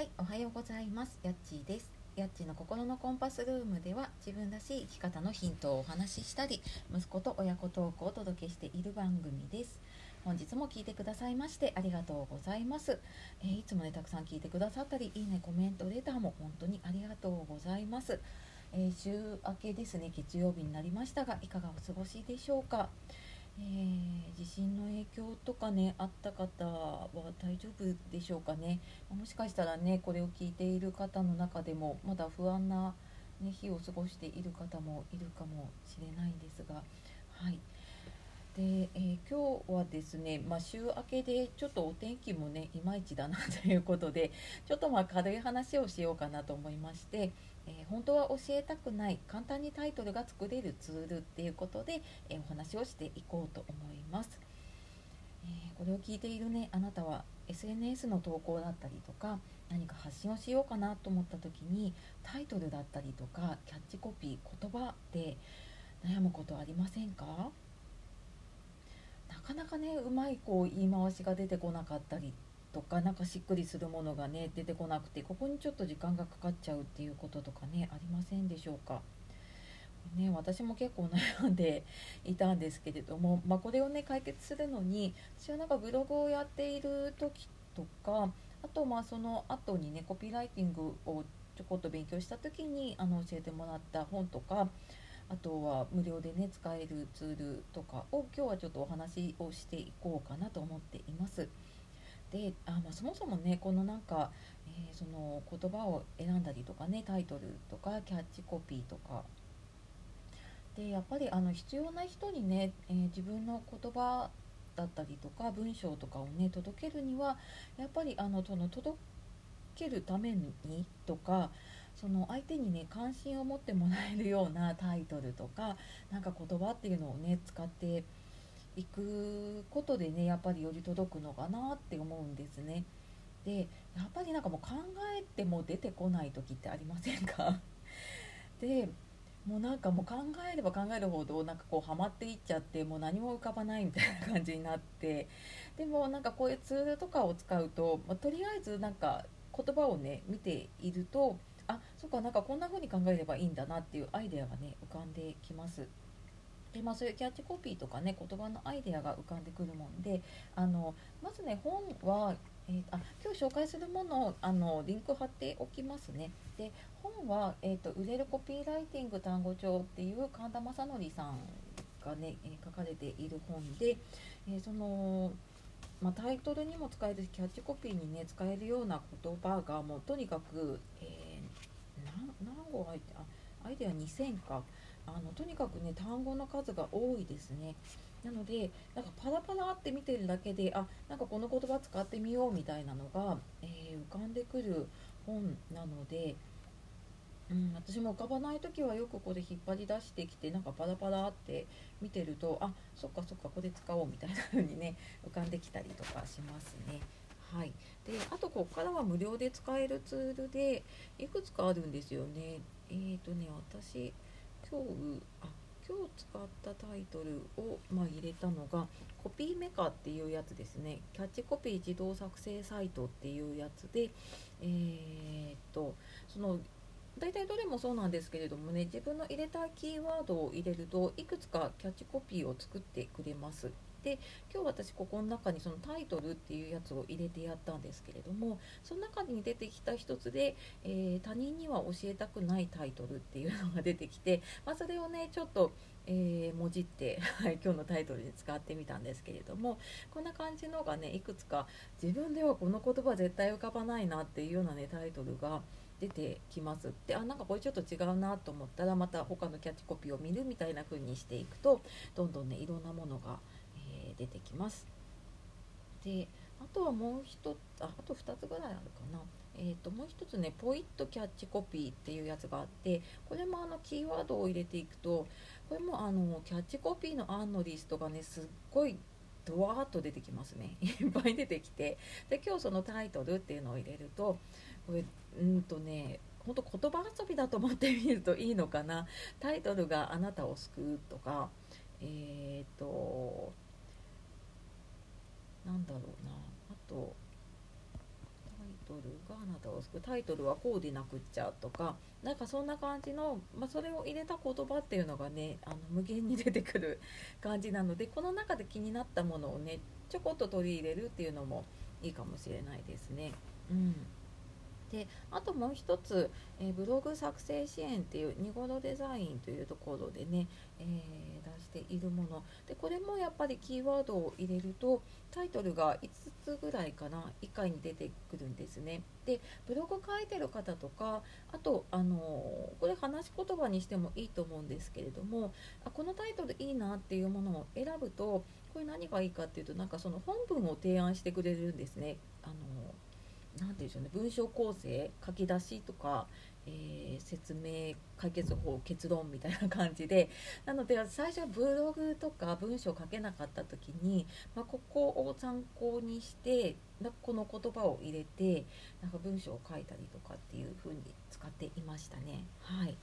はい、おはようございます。やっちーです。やっちーの心のコンパスルームでは自分らしい生き方のヒントをお話ししたり、息子と親子トークをお届けしている番組です。本日も聞いてくださいましてありがとうございます。えーいつもねたくさん聞いてくださったり、いいねコメントレターも本当にありがとうございます。えー週明けですね月曜日になりましたがいかがお過ごしでしょうか？えー地震の影響とかねあった方は大丈夫でしょうかね。もしかしたらねこれを聞いている方の中でもまだ不安な、ね、日を過ごしている方もいるかもしれないんですがはい。で、えー今日はですね、まあ、週明けでちょっとお天気もねいまいちだなということでちょっとまあ軽い話をしようかなと思いまして、えー本当は教えたくない簡単にタイトルが作れるツールっていうことで、えーお話をしていこうと思います。えこれを聞いているねあなたは SNS の投稿だったりとか何か発信をしようかなと思った時にタイトルだったりとかキャッチコピー言葉で悩むことありませんか？かなかねうまいこう言い回しが出てこなかったりとかなんかしっくりするものがね出てこなくてここにちょっと時間がかかっちゃうっていうこととかねありませんでしょうか？ね、私も結構悩んで いたんですけれども、まあ、これをね解決するのに私はなんかブログをやっている時とかあとまあその後にねコピーライティングをちょこっと勉強した時にあの教えてもらった本とかあとは無料でね使えるツールとかを今日はちょっとお話をしていこうかなと思っています。であ、まあ、そもそもねこのなんか、えーその言葉を選んだりとかねタイトルとかキャッチコピーとかでやっぱりあの必要な人にね、えー自分の言葉だったりとか文章とかをね届けるにはやっぱりあのその届けるためにとかその相手にね関心を持ってもらえるようなタイトルとかなんか言葉っていうのをね使っていくことでねやっぱりより届くのかなって思うんですね。でやっぱりなんかもう考えても出てこない時ってありませんか？でもうなんかもう考えれば考えるほどなんかこうハマっていっちゃってもう何も浮かばないみたいな感じになってでもなんかこういうツールとかを使うと、まあとりあえずなんか言葉をね見ているとあそっかなんかこんな風に考えればいいんだなっていうアイデアがね浮かんできます。でまあ、そういうキャッチコピーとかね言葉のアイデアが浮かんでくるもんであのまずね本は、えーあ今日紹介するものをあのリンク貼っておきますねで本は、えーと「売れるコピーライティング単語帳」っていう神田正則さんがね、え書かれている本で、えーその、まあ、タイトルにも使えるしキャッチコピーにね使えるような言葉がもうとにかく、えー何語入ってあアイデア2000か。あのとにかくね単語の数が多いですね。なのでなんかパラパラって見てるだけであなんかこの言葉使ってみようみたいなのが、えー浮かんでくる本なので、うん、私も浮かばない時はよくこれ引っ張り出してきてなんかパラパラって見てるとあそっかそっかこれ使おうみたいな風にね浮かんできたりとかしますね。はい、であとここからは無料で使えるツールでいくつかあるんですよね。えーとね私今日あ今日使ったタイトルを、まあ、入れたのがコピーメカっていうやつですねキャッチコピー自動作成サイトっていうやつでえーっとその大体どれもそうなんですけれどもね自分の入れたキーワードを入れるといくつかキャッチコピーを作ってくれますで今日私ここの中にそのタイトルっていうやつを入れてやったんですけれどもその中に出てきた一つで、えー他人には教えたくないタイトルっていうのが出てきて、まあ、それをねちょっと、えーもじって、今日のタイトルに使ってみたんですけれどもこんな感じのがねいくつか自分ではこの言葉絶対浮かばないなっていうようなねタイトルが出てきます。であなんかこれちょっと違うなと思ったらまた他のキャッチコピーを見るみたいな風にしていくとどんどんねいろんなものが、えー出てきます。であとはもう一つああと2つぐらいあるかな。えー、ともう一つねポイッとキャッチコピーっていうやつがあってこれもあのキーワードを入れていくとこれもあのキャッチコピーの案のリストがねすっごいドワーッと出てきますね。いっぱい出てきて。で今日そのタイトルっていうのを入れるとこれうんとね本当言葉遊びだと思ってみるといいのかな。タイトルが「あなたを救う」とかえっ、となんだろうな。あとタイトルがあなたを救うタイトルはこうでなくっちゃとか。なんかそんな感じの、まあ、それを入れた言葉っていうのがねあの無限に出てくる 感じなのでこの中で気になったものをねちょこっと取り入れるっていうのもいいかもしれないですね。うん。であともう一つ、えー、ブログ作成支援っていうニゴロデザインというところでね、えー、出しているもの。でこれもやっぱりキーワードを入れるとタイトルが5つぐらいかな以下に出てくるんですね。でブログ書いてる方とかあとあのこれ話し言葉にしてもいいと思うんですけれどもあこのタイトルいいなっていうものを選ぶとこれ何がいいかっていうとなんかその本文を提案してくれるんですね。あの何て言うんでしょうね。文章構成書き出しとか、えー、説明解決法結論みたいな感じで。なので最初はブログとか文章書けなかった時に、まあ、ここを参考にしてこの言葉を入れてなんか文章を書いたりとかっていう風に使っていましたね。はい。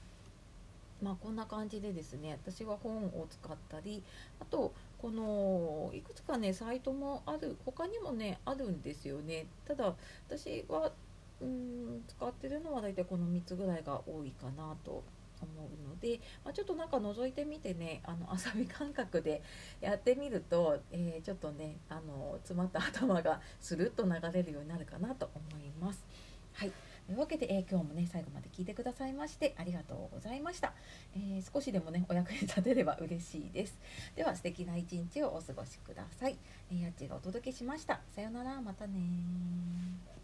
まあ、こんな感じでですね私は本を使ったりあとこのいくつかねサイトもある他にもねあるんですよねただ私はうん使ってるのは大体この3つぐらいが多いかなと思うので、まあ、ちょっとなんか覗いてみてねあの 遊び感覚でやってみると、えー、ちょっとねあの詰まった頭がスルッと流れるようになるかなと思います。はいというわけで、えー、今日もね最後まで聞いてくださいましてありがとうございました、えー、少しでもねお役に立てれば嬉しいです。では素敵な一日をお過ごしください、えー、やっちがお届けしました。さようなら。またね